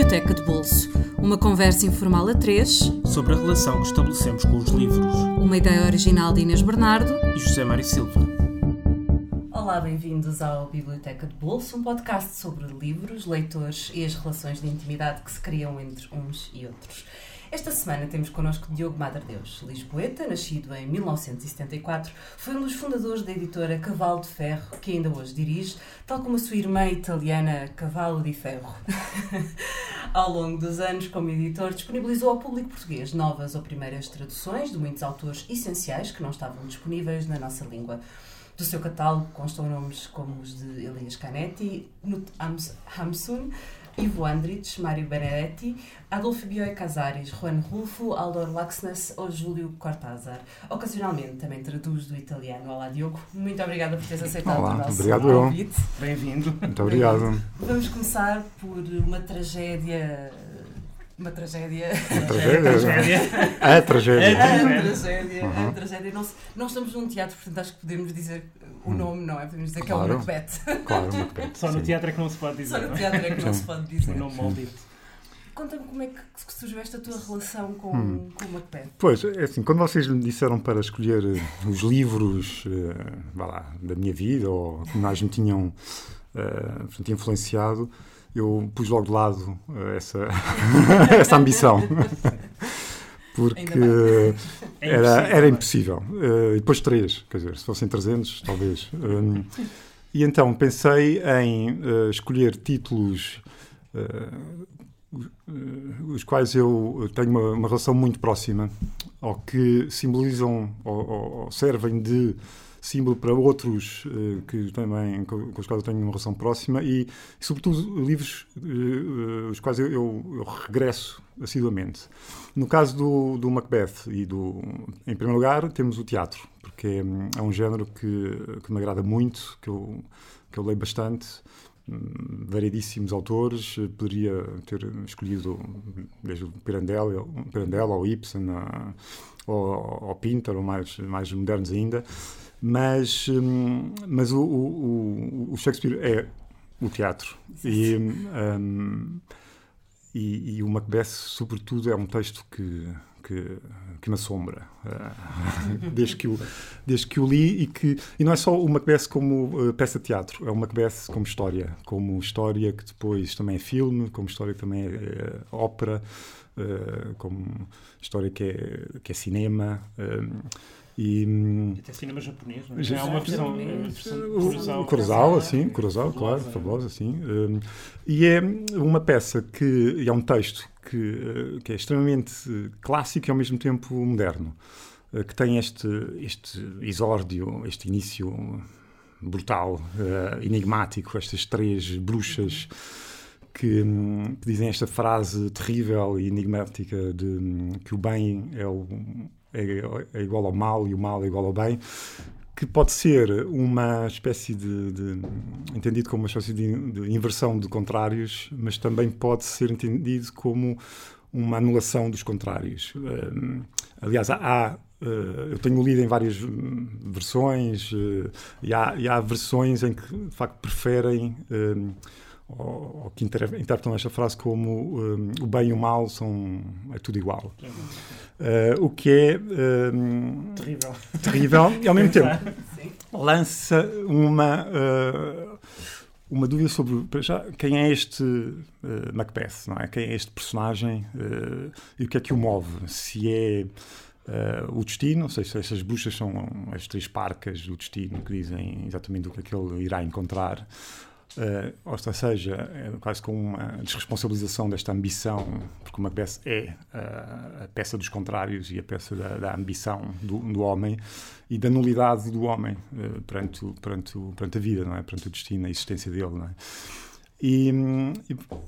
Biblioteca de Bolso. Uma conversa informal a três sobre a relação que estabelecemos com os livros. Uma ideia original de Inês Bernardo e José Mário Silva. Olá, bem-vindos ao Biblioteca de Bolso, um podcast sobre livros, leitores e as relações de intimidade que se criam entre uns e outros. Esta semana temos connosco Diogo Madredeus, lisboeta, nascido em 1974, foi um dos fundadores da editora Cavalo de Ferro, que ainda hoje dirige, tal como a sua irmã italiana Cavalo de Ferro. ao longo dos anos, como editor, disponibilizou ao público português novas ou primeiras traduções de muitos autores essenciais que não estavam disponíveis na nossa língua. Do seu catálogo constam nomes como os de Elias Canetti, Knut Hamsun, Ivo Andrich, Mário Benedetti, Adolfo Bioy Casares, Juan Rulfo, Aldor Laxness ou Júlio Cortázar. Ocasionalmente também traduz do italiano. Olá, Diogo. Muito obrigada por teres aceitado Olá, o nosso obrigado convite. Bem-vindo. Muito obrigado. Vamos começar por uma tragédia uma tragédia. Uma tragédia. A tragédia. A tragédia. Uhum. A tragédia. Não, não, estamos num teatro, portanto acho que podemos dizer o hum. nome, não é? Podemos dizer claro. que é o Macbeth. Claro, Macbeth. Só no teatro é que não se pode dizer. Só no é? teatro é que não se pode dizer. O nome maldito. Conta-me como é que surgiu esta tua relação com, hum. com o Macbeth. Pois, é assim, quando vocês me disseram para escolher eh, os livros uh, lá, da minha vida ou que mais me tinham uh, influenciado, eu pus logo de lado uh, essa, essa ambição. Porque é era, era impossível. Uh, e depois três, quer dizer, se fossem 300, talvez. Um, e então pensei em uh, escolher títulos os quais eu tenho uma, uma, relação muito próxima, ou que simbolizam ou, ou servem de símbolo para outros uh, que também, com, com, os quais eu tenho uma relação próxima e, e sobretudo, livros uh, os quais eu, eu, eu, regresso assiduamente. No caso do, do Macbeth e do... Em primeiro lugar, temos o teatro, porque é, é um género que, que me agrada muito, que eu, que eu leio bastante hum, variedíssimos autores, poderia ter escolhido desde o Pirandello, Pirandello ao Ibsen, ou, ou Pinter, ou mais, mais modernos ainda, mas, hum, mas o, o, o, Shakespeare é o teatro. E, um, e, e, o Macbeth, sobretudo, é um texto que, que, que me assombra uh, desde, que o, desde que o li. E, que, e não é só o Macbeth como uh, peça de teatro, é o Macbeth como história. Como história que depois também é filme, como história que também é, é ópera, uh, como história que é, que é cinema. E, hum, e até cinema japonês, não é? Já é uma versão, versão Kurosawa. assim, Kurosawa, claro, fabulosa, assim. Um, e é uma peça que é um texto que, eh, que é extremamente clássico e ao mesmo tempo moderno, eh, que tem este, este exórdio, este início brutal, uh, enigmático, estas três bruxas que, hum, que, dizem esta frase terrível e enigmática de que o bem é o é, é, igual ao mal e o mal é igual ao bem, que pode ser uma espécie de, de entendido como uma espécie de, de, inversão de contrários, mas também pode ser entendido como uma anulação dos contrários. Uh, aliás, há, uh, eu tenho lido em várias versões uh, e, há, e, há, versões em que de facto preferem ou, ou que interpretam esta frase como um, o bem e o mal são é tudo igual. Uh, o que é um, terrível. terrível e ao mesmo tempo lança uma uh, uma dúvida sobre já, quem é este uh, Macbeth, não é? Quem é este personagem e o que é que o move? Se é o destino, ou seja, se essas bruxas são as três parcas do destino que dizem exatamente o que é que ele irá encontrar, Uh, ou seja, é quase com uma desresponsabilização desta ambição, porque Macbeth é uh, a peça dos contrários e a peça da, da ambição do, do, homem e da nulidade do homem uh, perante, perante, perante a vida, não é? perante o destino, a existência dele. Não é? E,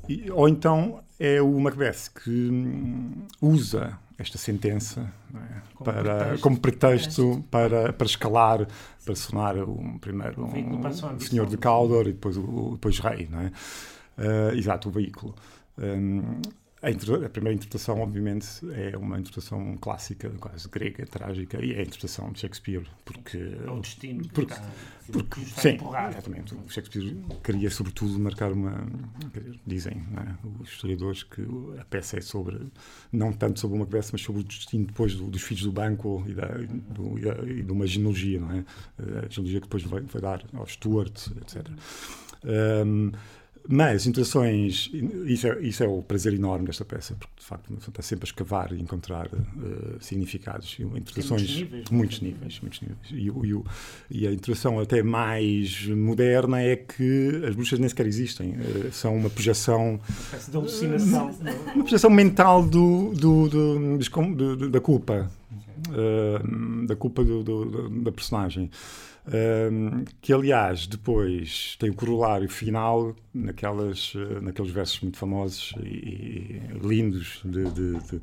e, ou então é o Macbeth que hum, usa esta sentença é? como, para, pretexto. como pretexto para, para escalar, para sonar o primeiro um, senhor de Caldor e depois o depois rei, não é? Uh, exato, o veículo. Um, a, a, primeira interpretação, obviamente, é uma interpretação clássica, quase grega, trágica, e é a interpretação de Shakespeare, porque... É o destino que porque, está, porque, está sim, exatamente. O Shakespeare queria, sobretudo, marcar uma... Dizem é? os historiadores que a peça é sobre, não tanto sobre uma peça, mas sobre o destino depois do, dos filhos do banco e, da, do, e, e de uma genealogia, não é? A genealogia que depois vai, vai dar aos Stuart, etc. Um, mas interações, isso é, isso é o prazer enorme desta peça, porque de facto está sempre a escavar e encontrar uh, significados, interações muitos níveis, muitos níveis, muitos níveis. E, e, e, a interação até mais moderna é que as bruxas nem sequer existem, uh, são uma projeção, uma de alucinação, uma projeção mental do, do, do, do da culpa, uh, da culpa da personagem. Um, que aliás depois tem o corolário final naquelas, uh, naqueles versos muito famosos e, e lindos de, de, de,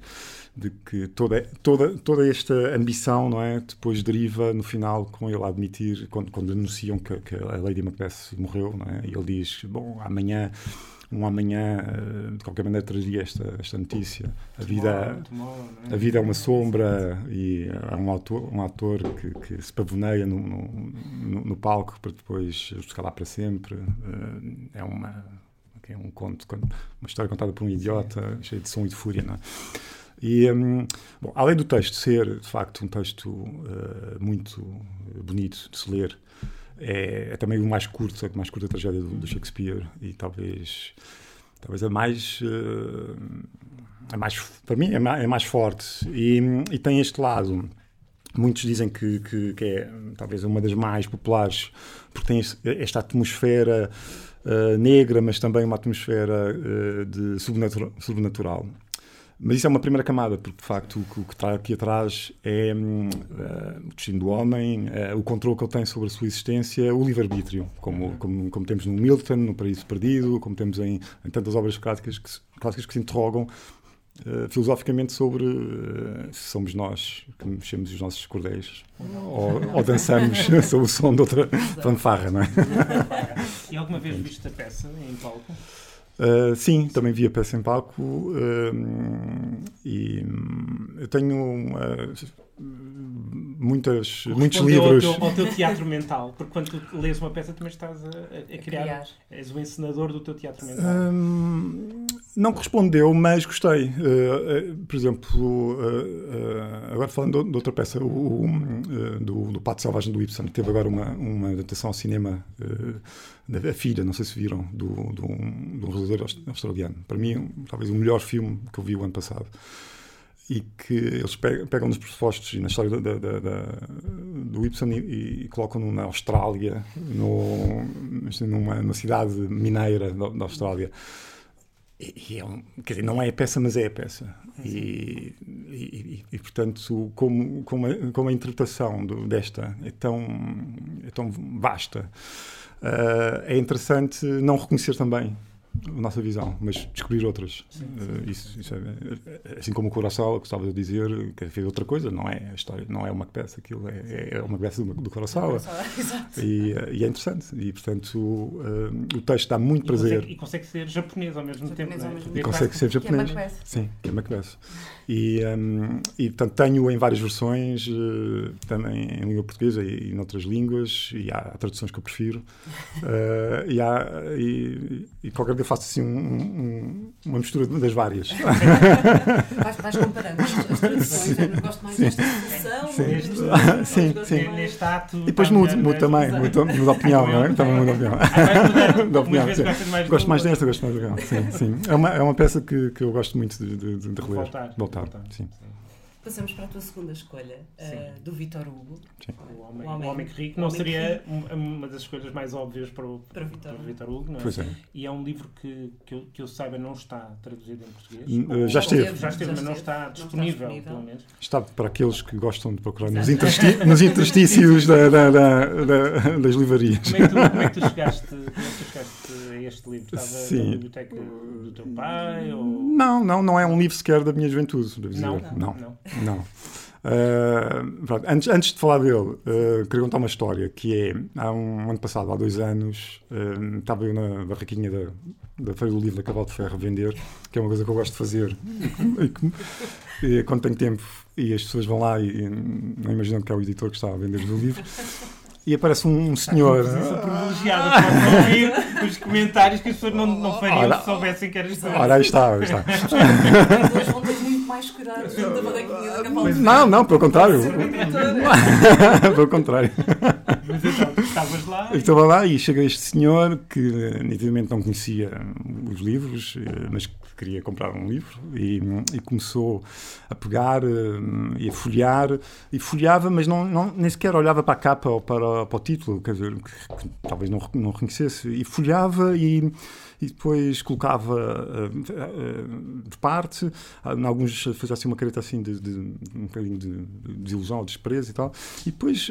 de, que toda, toda, toda esta ambição não é depois deriva no final com ele a admitir quando, quando anunciam que, que a Lady Macbeth morreu não é? e ele diz bom amanhã um amanhã, eh, de qualquer maneira, traria esta, esta notícia. A vida, a vida é uma sombra e há um autor, um ator que, que se pavoneia no, no, no, palco para depois escalar para sempre. Eh, é uma é um conto, uma história contada por um idiota, Sim. cheio de som e de fúria, não é? E, um, bom, além do texto ser, de facto, um texto uh, muito bonito de se ler, é, é, também o mais curto, a mais curta tragédia do, do, Shakespeare e talvez talvez a mais uh, a mais para mim é mais, é mais forte. E, e, tem este lado. Muitos dizem que, que, que, é talvez uma das mais populares porque tem esta atmosfera uh, negra mas também uma atmosfera uh, de sobrenatural, sobrenatural mas isso é uma primeira camada, porque de facto o, que está aqui atrás é uh, o destino do homem, uh, o controle que ele tem sobre a sua existência, o livre-arbítrio, como, como, como, temos no Milton, no Paraíso Perdido, como temos em, em tantas obras clássicas que, clássicas que se interrogam uh, filosoficamente sobre se somos nós que mexemos os nossos cordéis ou, ou, dançamos sob o som de outra fanfarra, não é? E alguma vez viste a peça em palco? Uh, sim, também vi a peça em palco uh, e hum, eu tenho uh, muitas, muitos livros. Ao teu, ao teu, teatro mental, porque quando tu lês uma peça também estás a, a, criar, criar, és o encenador do teu teatro mental. Um, não correspondeu, mas gostei. por exemplo, agora falando de outra peça, o, do, do Pato Selvagem do Ibsen, que teve agora uma, uma adaptação ao cinema a Filha, não sei se viram, do, do, um realizador australiano. Para mim, talvez o melhor filme que eu vi o ano passado. E que eles pegam nos pressupostos e na história da, da, da, do Ibsen e, e colocam-no na Austrália, no, numa, numa cidade mineira da, da Austrália. E, é um, quer dizer, não é a peça, mas é a peça. E, e, e, portanto, como, como, a, como a interpretação do, desta é tão, é tão vasta, é interessante não reconhecer também a nossa visão, mas descobrir outras. Sim, sim. Uh, isso, isso é, assim como o Coração, gostava de dizer, que fez outra coisa, não é a história, não é uma peça, aquilo é, é uma peça do, do Coração. E, uh, e, é interessante. E, portanto, uh, o texto dá muito e prazer. Consegue, e consegue ser japonês ao mesmo tempo. Ao mesmo é? E consegue ser japonês. Que é Sim, que é Macbeth. E, um, e portanto, tenho em várias versões, também em língua portuguesa e, e noutras línguas, e há traduções que eu prefiro. Uh, e, há, e, e, qualquer faço assim um, um, uma mistura das várias. vais, vais comparando as traduções, eu gosto mais desta tradução. Sim, sim. sim. Neste ato. E depois mudo, mudo também, mudo, mudo a opinião, não é? Também mudo a opinião. da opinião mais gosto mais desta, gosto mais daquela. Sim, sim. É uma, é uma peça que, que eu gosto muito de, de, de reler. Voltar. Voltar sim. Passamos para a tua segunda escolha, uh, do Vitor Hugo. O Homem, o Homem, o Homem que Rico. Não homem seria rico. uma das escolhas mais óbvias para o, para Vitor, para Vitor Hugo, não é? Pois é. E é um livro que, que, eu, que eu saiba não está traduzido em português. Uh, já esteve. Já esteve, mas não está disponível, não está pelo menos. Está para aqueles que gostam de procurar nos, intersti nos interstícios da, da, da, das livrarias. Como é que tu, como é que tu chegaste, como é que tu chegaste a este livro? Estava Sim. na biblioteca do teu pai? Ou... Não, não, não é um livro sequer da minha juventude. Não? Não. não. não. Uh, pronto, antes, antes de falar dele, uh, queria contar uma história que é, há um ano passado, há dois anos, uh, estava eu na barraquinha da, da Feira do Livro da Cavalo de Ferro vender, que é uma coisa que eu gosto de fazer e, e, quando tenho tempo e as pessoas vão lá e, e não imaginam que é o editor que está a vender o livro e aparece um, senhor. Uma privilegiada para ouvir os comentários que as pessoas não, não fariam ora, se soubessem que eras tu. Ora, aí está, aí está. Mais cuidado junto da barraquinha da cavalo. Não, não, pelo contrário. pelo contrário. Mas então, estavas lá? Eu estava lá e chega este senhor que nitidamente não conhecia os livros, eh, mas queria comprar um livro e, e começou a pegar eh, e a folhear e folheava, mas não, não, nem sequer olhava para a capa ou para, para o título, quer dizer, que, que talvez não, não reconhecesse, e folheava e e depois colocava uh, uh, de parte, em alguns fazia assim uma careta assim de, de, um bocadinho de, de ilusão, desprezo e tal, e depois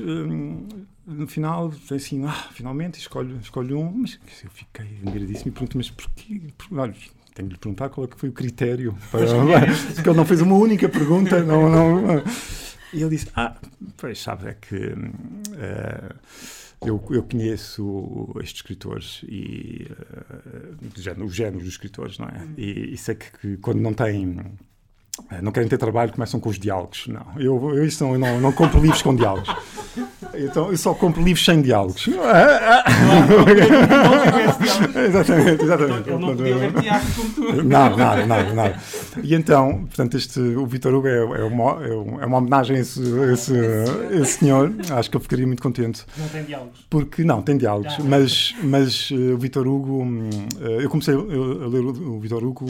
no final assim, ah, finalmente escolho, escolho um, mas eu fiquei admiradíssimo e pergunto, mas porquê? Olha, tenho de lhe perguntar qual é que foi o critério. Para, porque ele não fez uma única pergunta. Não, não, e ele disse: Ah, pois sabe, é que uh, eu, eu conheço estes escritores e uh, os géneros dos escritores, não é? E, e sei que, que quando não têm não querem ter trabalho, começam com os diálogos. Não, eu, eu, isso não, eu não, não compro livros com diálogos. Então, eu só compro livros sem diálogos. exatamente, exatamente. Ele não podia teatro como tu. Não, nada, nada, nada. E então, portanto, este, o Vitor Hugo é, é, uma, é uma homenagem a esse, a esse, a esse senhor. Acho que eu ficaria muito contente. Não tem diálogos? Porque, não, tem diálogos. Mas, mas uh, o Vitor Hugo, uh, eu comecei a ler o Vitor Hugo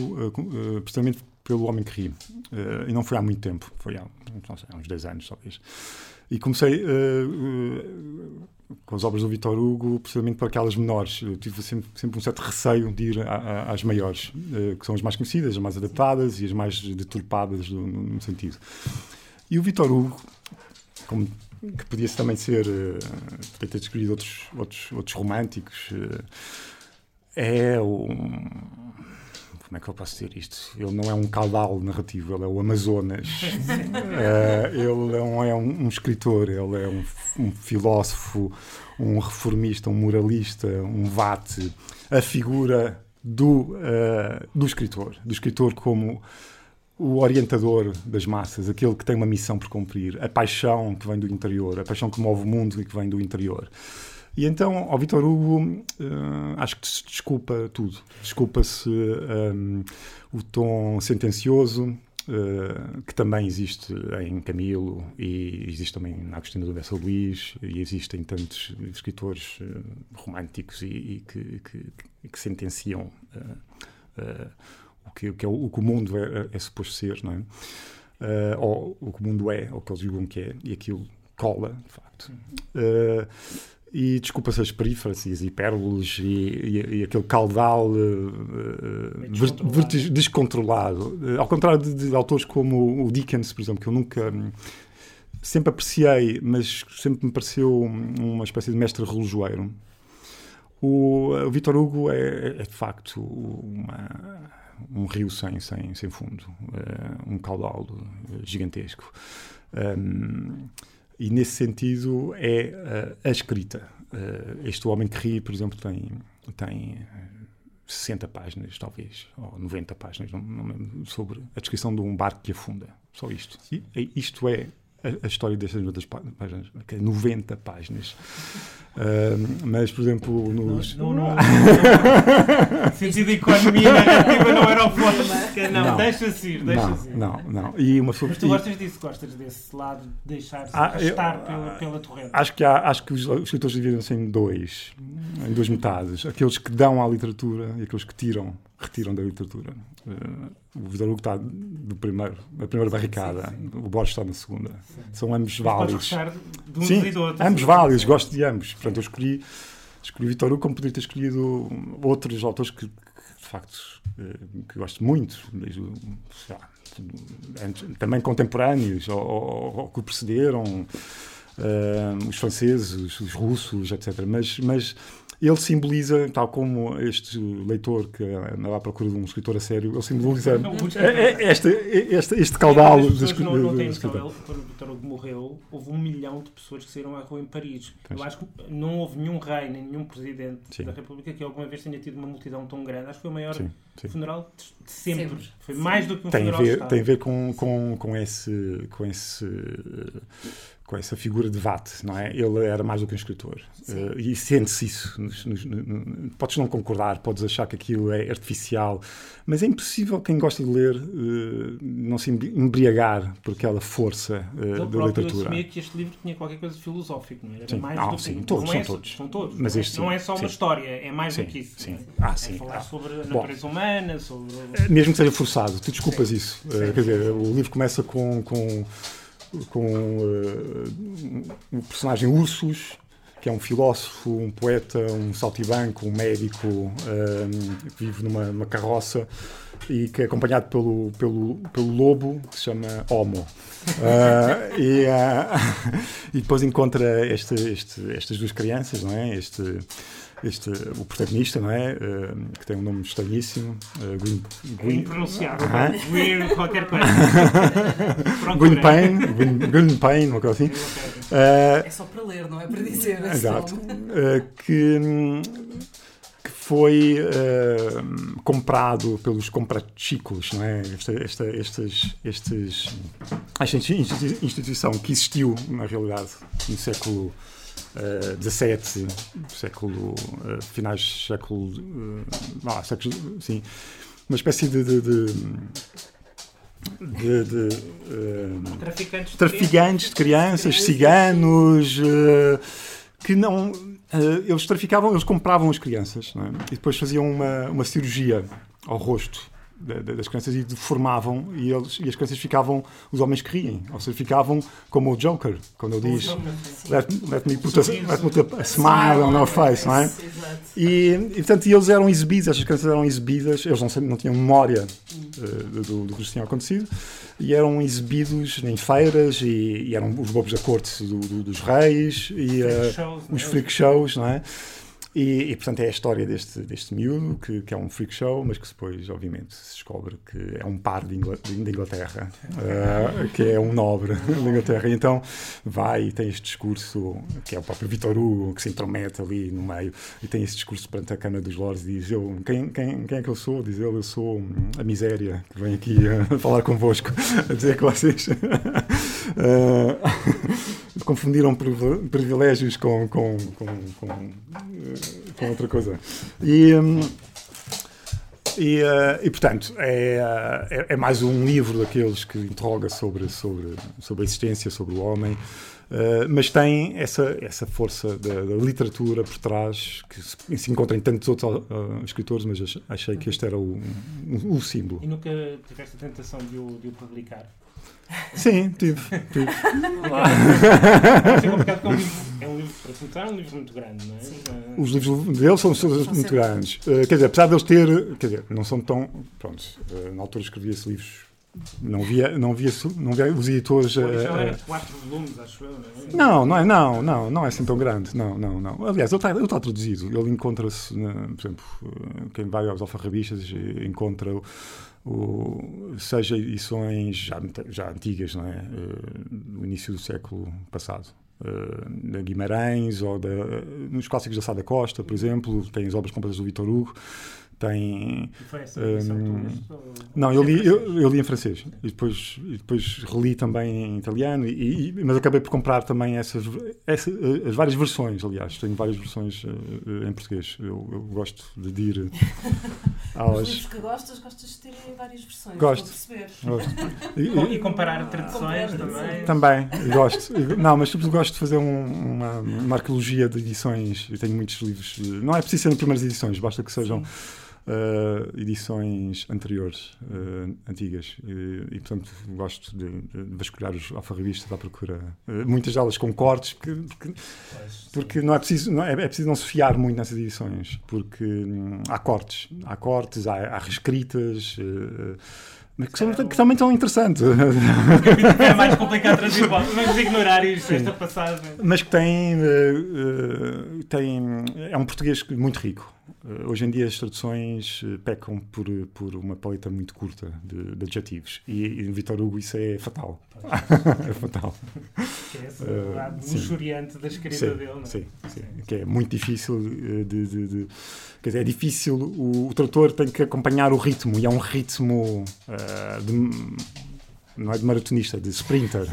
precisamente pelo Homem que Ri. Uh, e não foi há muito tempo, foi há, sei, uns 10 anos, talvez. E comecei uh, uh, com as obras do Vitor Hugo, precisamente para aquelas menores. Eu tive sempre, sempre um certo receio de ir a, a, às maiores, que são as mais conhecidas, as mais adaptadas e as mais deturpadas no, no sentido. E o Vitor Hugo, como, que podia também ser, podia ter escolhido outros, outros, outros românticos, é um como é que eu posso dizer isto? Ele não é um caudal narrativo, ele é o Amazonas. uh, ele não é um, um, escritor, ele é um, um, filósofo, um reformista, um moralista, um vate. A figura do, uh, do escritor, do escritor como o orientador das massas, aquele que tem uma missão por cumprir, a paixão que vem do interior, a paixão que move o mundo e que vem do interior. E então, ao Vitor Hugo, uh, acho que se desculpa tudo. Desculpa-se um, o tom sentencioso, uh, que também existe em Camilo, e existe também na Agostina do Bessa Luís, e existem tantos escritores uh, românticos e, e que, que, que, sentenciam o, que, o, que é, o que o mundo é, é suposto ser, não é? ou o que o mundo é, ou o que eles julgam que é, e aquilo cola, de facto. E desculpa-se as perífrases, hipérboles e, e, e, aquele caudal uh, descontrolado. descontrolado. Uh, ao contrário de, de, autores como o Dickens, por exemplo, que eu nunca. Um, sempre apreciei, mas sempre me pareceu uma espécie de mestre relojoeiro. O, o Vitor Hugo é, é, de facto uma, um rio sem, sem, sem fundo, uh, um caudal gigantesco. Um, e nesse sentido é uh, a escrita. Uh, este Homem que Ri, por exemplo, tem, tem 60 eh, páginas, talvez, ou 90 páginas, não, não sobre a descrição de um barco que afunda. Só isto. E, isto é a, a história destas 90 páginas, 90 páginas. Uh, mas, por exemplo, nos. Não, não, não. sentido de economia narrativa não era o foco. Não, não deixa-se ir, deixa-se ir. Não, não. E uma Mas tu gostas disso, gostas desse lado de deixar-se ah, estar pela, pela torrente. Acho que, há, acho que os, os escritores dividem-se em dois, em duas metades. Aqueles que dão à literatura e aqueles que tiram, retiram da literatura. Uh, o Vitor Hugo está do primeiro, na primeira barricada, sim, sim. o Borges está na segunda. Sim. São ambos válidos. De um sim, e do outro, ambos válidos, gosto de ambos. Portanto, eu escolhi, escolhi Vitor Hugo como poderia ter escolhido outros autores que, que de facto, eh, que gosto muito, desde, lá, também contemporâneos, ou, ou, ou que precederam, uh, os franceses, os russos, etc. Mas, mas ele simboliza, tal como este leitor que andava à procura de um escritor a sério, ele simboliza este, este, este caudal de escritor. Não, não tem noção, ele, quando Vitor Hugo morreu, houve um milhão de pessoas que saíram à rua em Paris. Eu acho que não houve nenhum rei, nem nenhum presidente sim. da República que alguma vez tenha tido uma multidão tão grande. Acho que foi o maior sim, sim. funeral de sempre. sempre. Foi mais do que um tem funeral a ver, Tem a ver com, com, com esse... Com esse com essa figura de Watt, não é? Ele era mais do que um escritor. Uh, e sente-se isso. Nos, nos, nos, podes não concordar, podes achar que aquilo é artificial, mas é impossível quem gosta de ler uh, não se embriagar por aquela força uh, da literatura. assumia que este livro tinha qualquer coisa de filosófico, não é? Era sim. mais ah, do sim, que, todos, não são é, todos. São todos. Mas este, é, não é só uma sim. história, é mais sim, do que isso. Sim. É? Ah, é sim. falar ah. sobre a natureza Bom, humana, sobre... Mesmo que seja forçado, tu desculpas isso. quer dizer, o livro começa com, com com uh, o personagem Ursus, que é um filósofo, um poeta, um saltibanco, um médico um, que vive numa, numa, carroça e que é acompanhado pelo, pelo, pelo lobo que se chama Homo. Uh, e, uh, e depois encontra este, este, estas duas crianças, não é? Este, este, o protagonista, não é? Uh, que tem um nome estranhíssimo. Uh, Green, Green, Impronunciável. Uh -huh. Green qualquer coisa. Pain, Green, Green Pain, uma coisa assim. Uh, é só para ler, não é para dizer. É exato. que, que foi comprado pelos comprachicos, não é? Esta, esta, estes, estes, esta instituição que existiu, na realidade, no século uh, 17, século, uh, finais do século, ah, século, sim, uma espécie de, de, de de, de uh, traficantes, de, traficantes de crianças, de ciganos, uh, que não. Uh, eles traficavam, eles compravam as crianças é? e depois faziam uma, uma cirurgia ao rosto das crianças e deformavam e, eles, e as crianças ficavam, os homens que riem, ou seja, ficavam como o Joker, quando ele diz let, let me put a, let me put a smile on our face, não é? E, e portanto, eles eram exibidos, essas crianças eram exibidas, eles não, não tinham memória uh, do, do, que lhes tinha acontecido, e eram exibidos em feiras, e, e eram os bobos da corte do, do, dos reis, e uh, os freak shows, não é? E, e, portanto, é a história deste, deste miúdo, que, que, é um freak show, mas que depois, obviamente, se descobre que é um par de, Inglaterra, uh, que é um nobre da Inglaterra. E então vai e tem este discurso, que é o próprio Vitor Hugo, que se intromete ali no meio, e tem esse discurso perante a Câmara dos Lords e diz: eu, quem, quem, quem é que eu sou? Diz ele: Eu sou a miséria que vem aqui a falar convosco, a dizer que vocês. Uh, confundiram privilégios com, com, com, com, com outra coisa. E, hum, e, uh, e, portanto, é, é, é, mais um livro daqueles que interroga sobre, sobre, sobre a existência, sobre o homem, uh, mas tem essa, essa força da, da, literatura por trás, que se, se encontra em tantos outros uh, escritores, mas achei que este era o, o, o símbolo. E nunca tiveste a tentação de o, de o publicar? Sim, tive. tive. é um livro, para é um livro muito grande, não é? Sim. Os livros deles são, são muito grandes. Uh, quer dizer, apesar de eles ter. Quer dizer, não são tão. Pronto, uh, na altura escrevia esses livros. Não via, não via, não via os editores. Uh, quatro volumes, acho eu, não é? Não, não é, não, não, não é assim tão grande. Não, não, não. Aliás, ele está, ele está traduzido. Ele encontra-se, por exemplo, quem vai aos alfarrabistas encontra o, seja edições já, já antigas, não é? Uh, início do século passado. Uh, da Guimarães ou da, nos clássicos da Sada Costa, por exemplo, tem as obras completas do Vitor Hugo, tem. E foi essa um, Não, eu li, eu, eu, li em francês e depois, e depois reli também em italiano, e, e, mas acabei por comprar também essas, essas, as várias versões. Aliás, tenho várias versões uh, em português. Eu, eu, gosto de ir aos. Os livros que gostas, gostas de ter várias versões. Gosto. gosto. E, e, comparar traduções também. Também, gosto. Não, mas sobretudo gosto de fazer um, uma, uma arqueologia de edições. Eu tenho muitos livros. Não é preciso serem primeiras edições, basta que sejam. Sim uh, edições anteriores, uh, antigas. E, e, portanto, gosto de, de vasculhar os alfarrabistas à procura. Uh, muitas delas com cortes, porque, porque, porque não é preciso não é, é, preciso não se fiar muito nessas edições, porque hum, há cortes. Há cortes, há, há reescritas. Mas que, são, que também tão interessantes. É mais complicado trazer Vamos ignorar isto, esta passagem. Mas que tem, uh, tem. É um português muito rico. Uh, hoje em dia as traduções pecam por, por uma paleta muito curta de, de adjetivos. E, em Vitor Hugo isso é fatal. é fatal. Que é esse uh, lado luxuriante da escrita sim, dele, não é? Sim, sim, Que é muito difícil de, de, de quer dizer, é difícil, o, o trator tem que acompanhar o ritmo e é um ritmo uh, de, não é de maratonista, é de sprinter.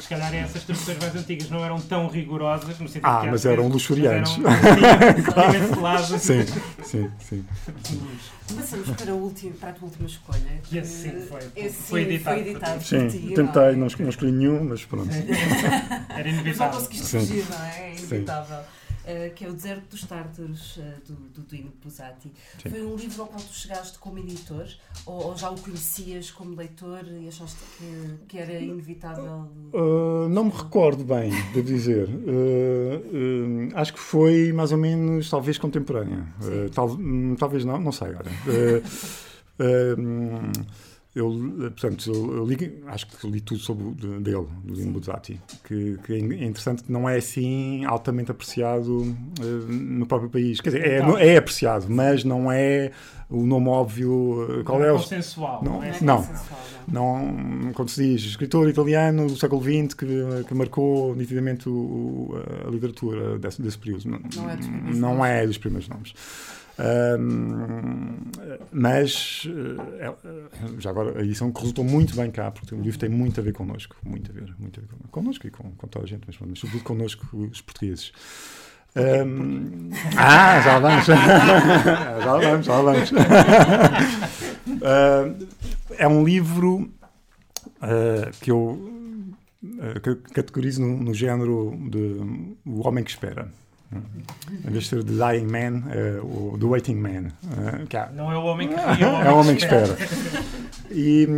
Se calhar essas traduções mais antigas não eram tão rigorosas, no sentido ah, que mas eram luxuriantes. Claro. sim, sim, sim. Passamos para, o último, para a tua última escolha. Que esse sim foi, esse foi editado. Foi editado sim, ti, tentei, não, não escolhi nenhum, mas pronto. Era inevitável. Não conseguiste fugir, não é? É inevitável. Uh, que é o Deserto dos Tártaros, uh, do, do Dino Buzzati. Sim. Foi um livro ao qual tu chegaste como editor, ou, ou já o conhecias como leitor e achaste que, que era inevitável? Uh, não me recordo bem, devo dizer. acho que foi mais ou menos, talvez, contemporânea. Tal, hum, talvez não, não sei agora. Eu, portanto, eu li, acho que li tudo sobre dele, do Dino Buzzati, que, que, é interessante que não é assim altamente apreciado uh, no próprio país. Quer dizer, é, é, apreciado, mas não é o nome óbvio. Uh, qual não é, é consensual, não, não é? Não, não, quando se diz escritor italiano do século XX que, que marcou nitidamente o, a literatura desse, desse período. Não, não é dos primeiros nomes. Um, mas é, já agora a edição que resultou muito bem cá, porque o livro tem muito a ver connosco, muito a ver, muito a ver connosco e com, com toda a gente, mas, mas sobretudo connosco, os portugueses. Um, ah, já vamos, já vamos, já vamos. Uh, é um livro uh, que eu uh, categorizo no, no género de O Homem que Espera. Em vez de ser The Dying Man, é o The Waiting Man. É, há... Não é o homem que é o homem, é o homem que espera. e,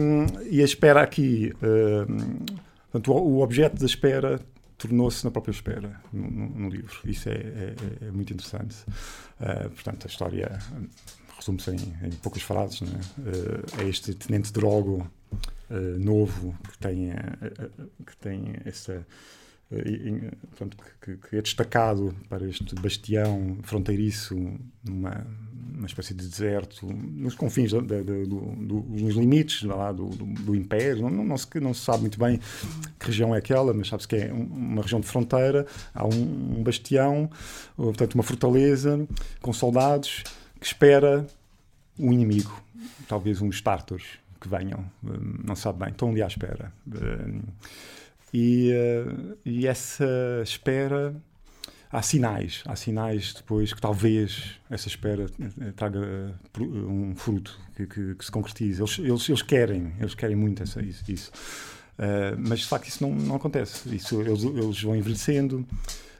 e, a espera aqui, uh, portanto, o, o, objeto da espera tornou-se na própria espera no, no, no livro. Isso é, é, é muito interessante. Uh, portanto, a história resume-se em, em, poucas frases. Né? Uh, é este tenente Drogo novo que tem, que tem essa portanto, que, que, é destacado para este bastião fronteiriço, numa, uma espécie de deserto, nos confins, do, do, nos limites lá, do, do, Império. Não, não, se, não se sabe muito bem que região é aquela, mas sabe-se que é uma região de fronteira. Há um, um bastião, portanto, uma fortaleza com soldados que espera um inimigo, talvez uns tártaros que venham, eh, não sabe bem, estão ali à espera. Eh, e, uh, e essa espera há sinais, há sinais depois que talvez essa espera eh, traga uh, um fruto que, que, que, se concretize. Eles, eles, eles querem, eles querem muito essa, isso. Uh, mas de facto isso não, não acontece. Isso, eles, eles vão envelhecendo.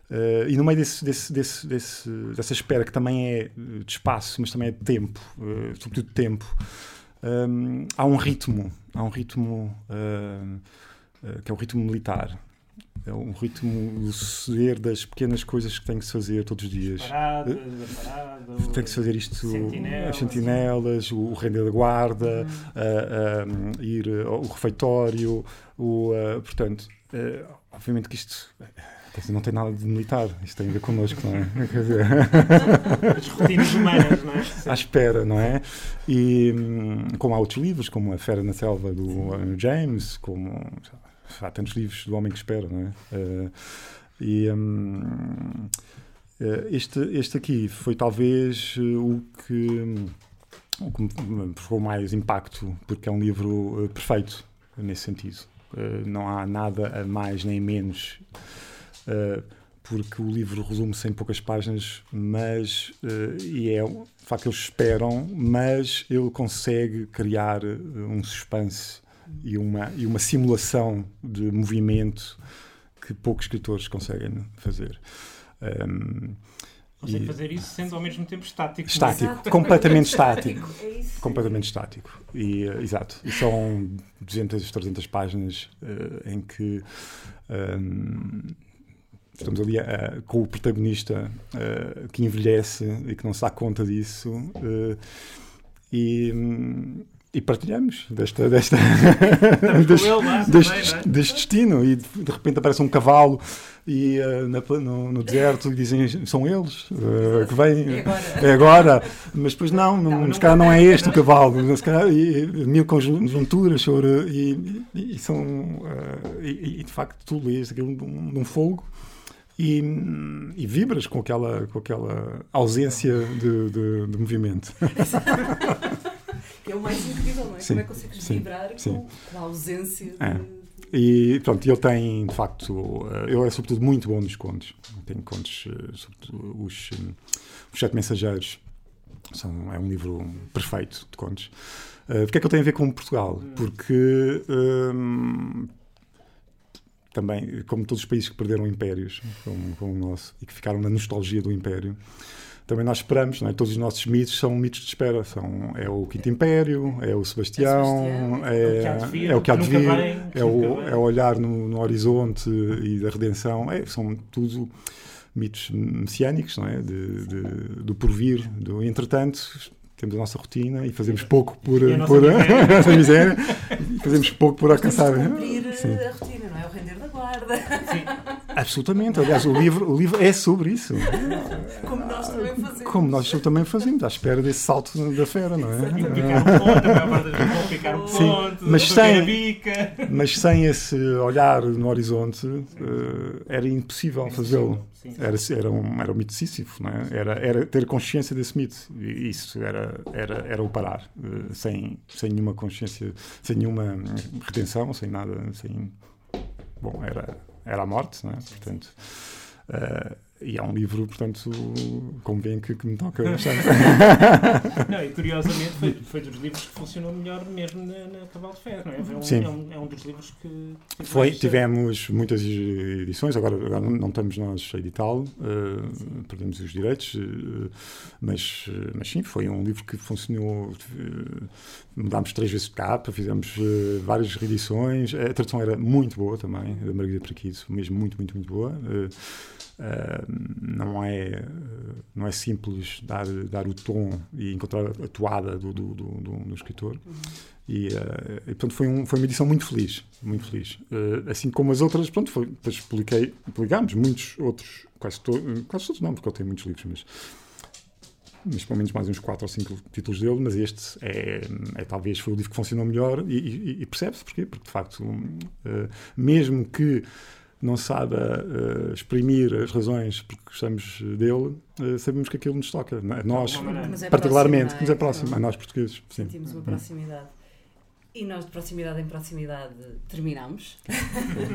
Uh, e no meio desse, desse, desse, desse, dessa espera, que também é de espaço, mas também é de tempo, sobretudo de tempo, um, há um ritmo, há um ritmo eh, que é o ritmo militar. É um ritmo do suceder das pequenas coisas que tem que se fazer todos os dias. Parada, eh, parada, tem que se fazer isto, sentinelas, as sentinelas, o render da guarda, uhum. uh, uh, ir ao refeitório, o, uh, portanto, obviamente que isto não tem nada de militar, isto tem a ver connosco, não é? Quer dizer... As rotinas humanas, não é? Sim. À espera, não é? E hum, como há outros livros, como A Fera na Selva do James, como há tantos livros do Homem que Espera, não é? Uh, e um, eh, este, este aqui foi talvez eh, o que, o que me provocou mais impacto, porque é um livro perfeito nesse sentido. Uh, não há nada a mais nem menos. Uh, porque o livro resume-se em poucas páginas, mas uh, e é de facto eles esperam, mas ele consegue criar um suspense e uma, e uma simulação de movimento que poucos escritores conseguem fazer. Um, Consegue e, fazer isso sendo ao mesmo tempo estático. Estático, exato. completamente estático. É completamente estático. E, uh, exato. E são 200, 300 páginas uh, em que um, estamos ali uh, com o protagonista que envelhece e que não se dá conta disso. e. Um, e partilhamos desta, desta deste, lá, deste, também, é? deste, destino. E de, de, repente aparece um cavalo e uh, na, no, no, deserto e dizem são eles uh, que vêm. É agora. é agora. Mas depois não, não, não, não, não é este o cavalo. Se calhar, e, mil conjunturas sobre, e, e, são uh, e, e, de facto tu lês aquilo de um, de um fogo. E, e, vibras com aquela, com aquela ausência de, de, de movimento. que é o mais incrível, não é? Sim, Como é que consegues vibrar sim. Com, a ausência de... É. E pronto, ele tem, de facto, eh, ele é sobretudo muito bom nos contos. Tem contos, eh, sobretudo os, eh, os Sete Mensageiros. São, é um livro perfeito de contos. Uh, Porquê é que ele tem a ver com Portugal? Hum. Porque um, também, como todos os países que perderam impérios, como, como o nosso, e que ficaram na nostalgia do império, também nós esperamos, não é? Todos os nossos mitos são mitos de espera. São, é o Quinto Império, é o Sebastião, é, é, é o que há de vir, é, o, é o olhar no, no horizonte e da redenção. É, são tudo mitos messiânicos, não é? De, de, do porvir, do entretanto. Temos a nossa rotina e fazemos pouco por, a por a miséria. fazemos pouco por alcançar. Cumprir Sim. a rotina, não é? O render da guarda. Sim. Absolutamente. Aliás, o livro, o livro é sobre isso. Como nós também fazemos. Como nós também fazemos, à espera desse salto da fera, não é? Picar um ponto, a maior parte picar um Sim, ponto, mas sem, mas sem esse olhar no horizonte, uh, era impossível fazê-lo. Era, era, um, era um mito Sísifo, não é? Era, era ter consciência desse mito. E isso era, era, era o parar, uh, sem, sem nenhuma consciência, sem nenhuma retenção, sem nada, sem... Bom, era era a morte, não é? Portanto, uh, e é um livro, portanto, convém que, que me toca bastante. não, e curiosamente foi, foi dos livros que funcionou melhor mesmo na, na Cavalo de Ferro, não é? Um, Sim. É, um, é um dos livros que. Foi, tivemos muitas edições, agora, agora não estamos nós a editá-lo, uh, perdemos os direitos, uh, mas, mas sim, foi um livro que funcionou. Uh, mudámos três vezes de capa, fizemos várias reedições, a tradução era muito boa também, da Margarida Prequiso, mesmo muito, muito, muito boa. Não, é, não é simples dar, dar o tom e encontrar a toada do, do, do, do escritor. Uhum. E, uh, e, portanto, foi, um, foi uma edição muito feliz. Muito feliz. Uh, assim como as outras, pronto, foi, depois publiquei, publicámos muitos outros, quase, to, quase todos não, porque eu tenho muitos livros, mas mas pelo menos mais uns 4 ou 5 títulos dele, mas este é, é, talvez foi o livro que funcionou melhor e, e, e percebe-se porquê, porque de facto, uh, mesmo que não saiba uh, exprimir as razões porque gostamos dele, uh, sabemos que aquilo nos toca. Nós, é particularmente, próximo, é? nos é próximo, a nós portugueses. Sim. Sentimos uma proximidade. E nós, de proximidade em proximidade, terminamos.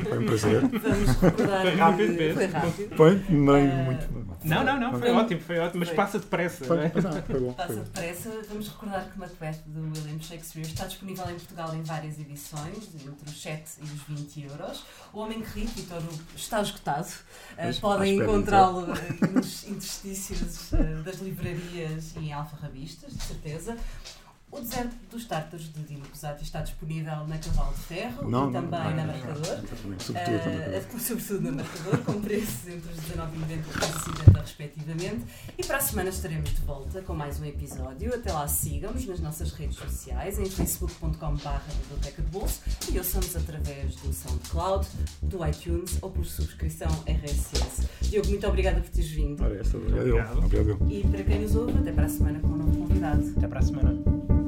Foi um prazer. Vamos recordar. Foi rápido mesmo. Foi rápido. Foi? Meio uh, muito. Não, não, não, foi, foi ótimo, foi ótimo, mas foi. passa depressa. Foi, não é? foi bom, passa depressa. Vamos recordar que Macbeth do William Shakespeare está disponível em Portugal em várias edições, entre os 7 e os 20 euros. O Homem que Ri, Vitor, está esgotado. Uh, podem encontrá-lo uh, nos interstícios uh, das livrarias e em alfarrabistas, de certeza. O Deserto dos Tártaros de Dino Cosati está disponível na Cavalo de Ferro não, e também não, não, na Marcador. Sobretudo, uh, sobretudo na Marcador, com preços entre os 19,90 e 50 respectivamente. E para a semana estaremos de volta com mais um episódio. Até lá sigam-nos nas nossas redes sociais, em facebook.com.br Biblioteca de Bolso e ouçamos através do SoundCloud, do iTunes ou por subscrição RSS. Diogo, muito obrigada por teres vindo. Ora, essa, obrigado. obrigado. E para quem nos ouve, até para a semana com um novo convidado. Até para a semana.